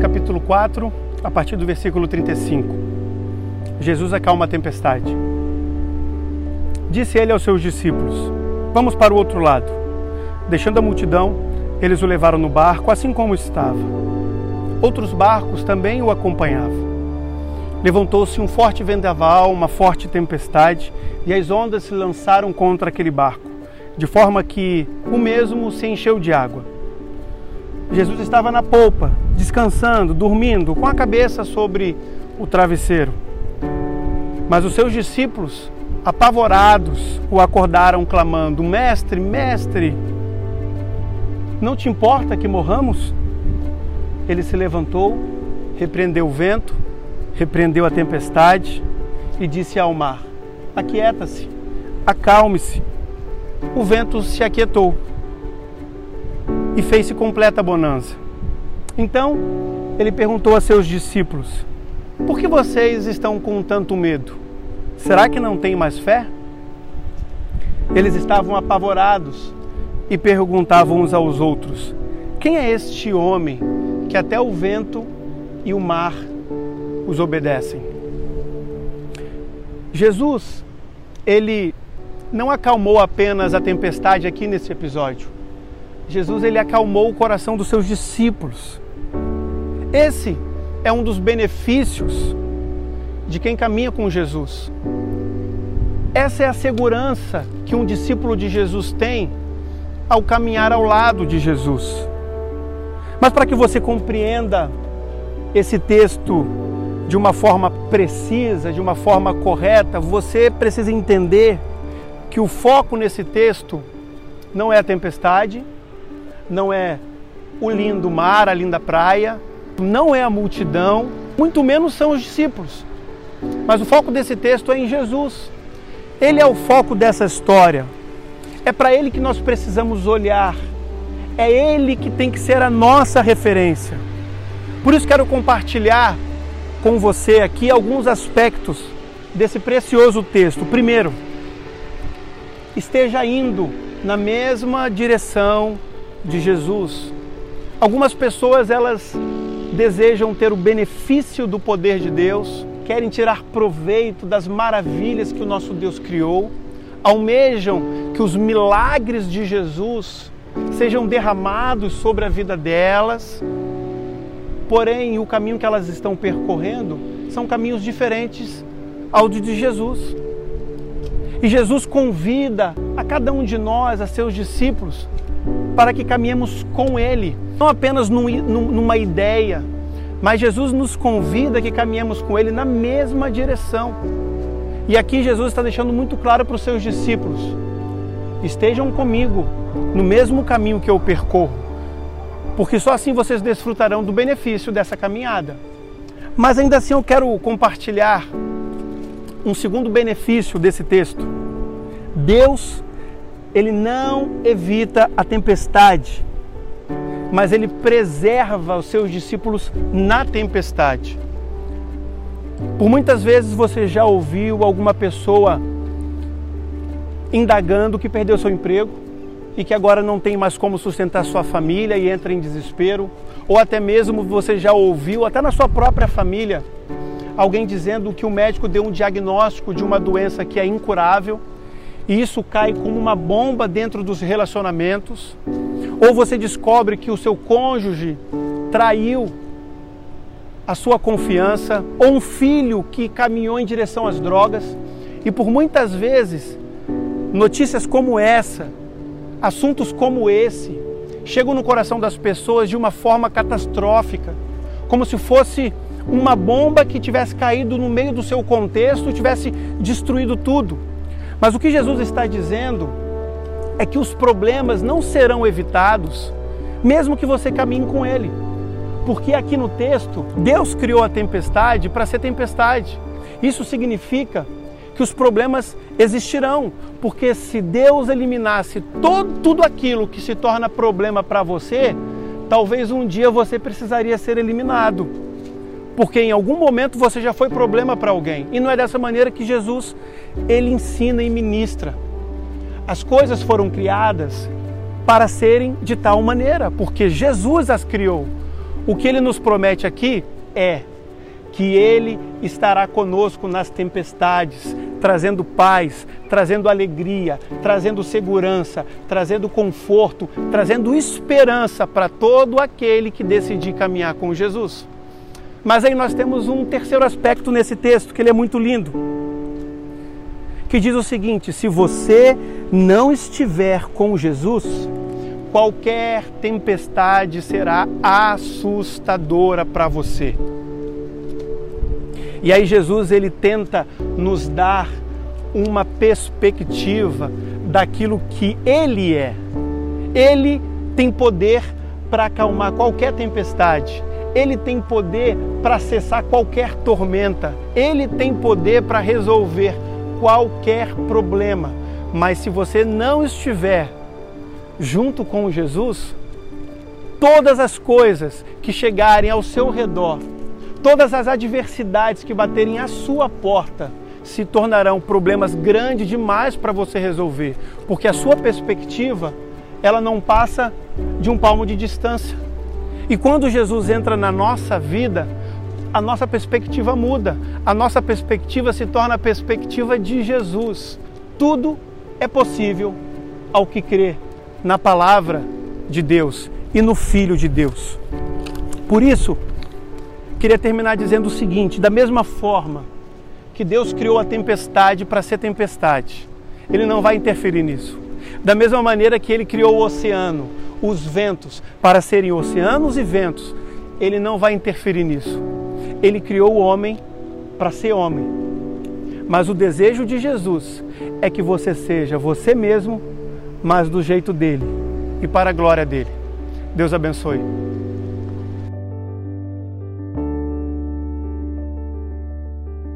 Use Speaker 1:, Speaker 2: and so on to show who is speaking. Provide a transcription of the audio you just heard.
Speaker 1: Capítulo 4, a partir do versículo 35. Jesus acalma a tempestade. Disse ele aos seus discípulos: Vamos para o outro lado. Deixando a multidão, eles o levaram no barco, assim como estava. Outros barcos também o acompanhavam. Levantou-se um forte vendaval, uma forte tempestade, e as ondas se lançaram contra aquele barco, de forma que o mesmo se encheu de água. Jesus estava na polpa, descansando, dormindo, com a cabeça sobre o travesseiro. Mas os seus discípulos, apavorados, o acordaram clamando: Mestre, mestre, não te importa que morramos? Ele se levantou, repreendeu o vento, repreendeu a tempestade e disse ao mar: Aquieta-se, acalme-se. O vento se aquietou e fez-se completa bonança. Então ele perguntou a seus discípulos: Por que vocês estão com tanto medo? Será que não têm mais fé? Eles estavam apavorados e perguntavam uns aos outros: Quem é este homem que até o vento e o mar os obedecem? Jesus, ele não acalmou apenas a tempestade aqui nesse episódio Jesus ele acalmou o coração dos seus discípulos. Esse é um dos benefícios de quem caminha com Jesus. Essa é a segurança que um discípulo de Jesus tem ao caminhar ao lado de Jesus. Mas para que você compreenda esse texto de uma forma precisa, de uma forma correta, você precisa entender que o foco nesse texto não é a tempestade, não é o lindo mar, a linda praia, não é a multidão, muito menos são os discípulos. Mas o foco desse texto é em Jesus. Ele é o foco dessa história. É para ele que nós precisamos olhar. É ele que tem que ser a nossa referência. Por isso quero compartilhar com você aqui alguns aspectos desse precioso texto. Primeiro, esteja indo na mesma direção de Jesus. Algumas pessoas elas desejam ter o benefício do poder de Deus, querem tirar proveito das maravilhas que o nosso Deus criou, almejam que os milagres de Jesus sejam derramados sobre a vida delas. Porém, o caminho que elas estão percorrendo são caminhos diferentes ao de Jesus. E Jesus convida a cada um de nós, a seus discípulos, para que caminhemos com Ele, não apenas num, numa ideia, mas Jesus nos convida a que caminhemos com Ele na mesma direção. E aqui Jesus está deixando muito claro para os seus discípulos: estejam comigo no mesmo caminho que eu percorro, porque só assim vocês desfrutarão do benefício dessa caminhada. Mas ainda assim eu quero compartilhar um segundo benefício desse texto. Deus ele não evita a tempestade, mas ele preserva os seus discípulos na tempestade. Por muitas vezes você já ouviu alguma pessoa indagando que perdeu seu emprego e que agora não tem mais como sustentar sua família e entra em desespero, ou até mesmo você já ouviu, até na sua própria família, alguém dizendo que o médico deu um diagnóstico de uma doença que é incurável e isso cai como uma bomba dentro dos relacionamentos, ou você descobre que o seu cônjuge traiu a sua confiança, ou um filho que caminhou em direção às drogas, e por muitas vezes notícias como essa, assuntos como esse, chegam no coração das pessoas de uma forma catastrófica, como se fosse uma bomba que tivesse caído no meio do seu contexto tivesse destruído tudo. Mas o que Jesus está dizendo é que os problemas não serão evitados, mesmo que você caminhe com Ele. Porque aqui no texto, Deus criou a tempestade para ser tempestade. Isso significa que os problemas existirão, porque se Deus eliminasse todo, tudo aquilo que se torna problema para você, talvez um dia você precisaria ser eliminado porque em algum momento você já foi problema para alguém. E não é dessa maneira que Jesus ele ensina e ministra. As coisas foram criadas para serem de tal maneira, porque Jesus as criou. O que ele nos promete aqui é que ele estará conosco nas tempestades, trazendo paz, trazendo alegria, trazendo segurança, trazendo conforto, trazendo esperança para todo aquele que decidir caminhar com Jesus. Mas aí nós temos um terceiro aspecto nesse texto, que ele é muito lindo. Que diz o seguinte: se você não estiver com Jesus, qualquer tempestade será assustadora para você. E aí Jesus ele tenta nos dar uma perspectiva daquilo que ele é. Ele tem poder para acalmar qualquer tempestade. Ele tem poder para cessar qualquer tormenta. Ele tem poder para resolver qualquer problema. Mas se você não estiver junto com Jesus, todas as coisas que chegarem ao seu redor Todas as adversidades que baterem à sua porta se tornarão problemas grandes demais para você resolver, porque a sua perspectiva, ela não passa de um palmo de distância. E quando Jesus entra na nossa vida, a nossa perspectiva muda. A nossa perspectiva se torna a perspectiva de Jesus. Tudo é possível ao que crê na palavra de Deus e no Filho de Deus. Por isso, Queria terminar dizendo o seguinte: da mesma forma que Deus criou a tempestade para ser tempestade, Ele não vai interferir nisso. Da mesma maneira que Ele criou o oceano, os ventos, para serem oceanos e ventos, Ele não vai interferir nisso. Ele criou o homem para ser homem. Mas o desejo de Jesus é que você seja você mesmo, mas do jeito dele e para a glória dele. Deus abençoe.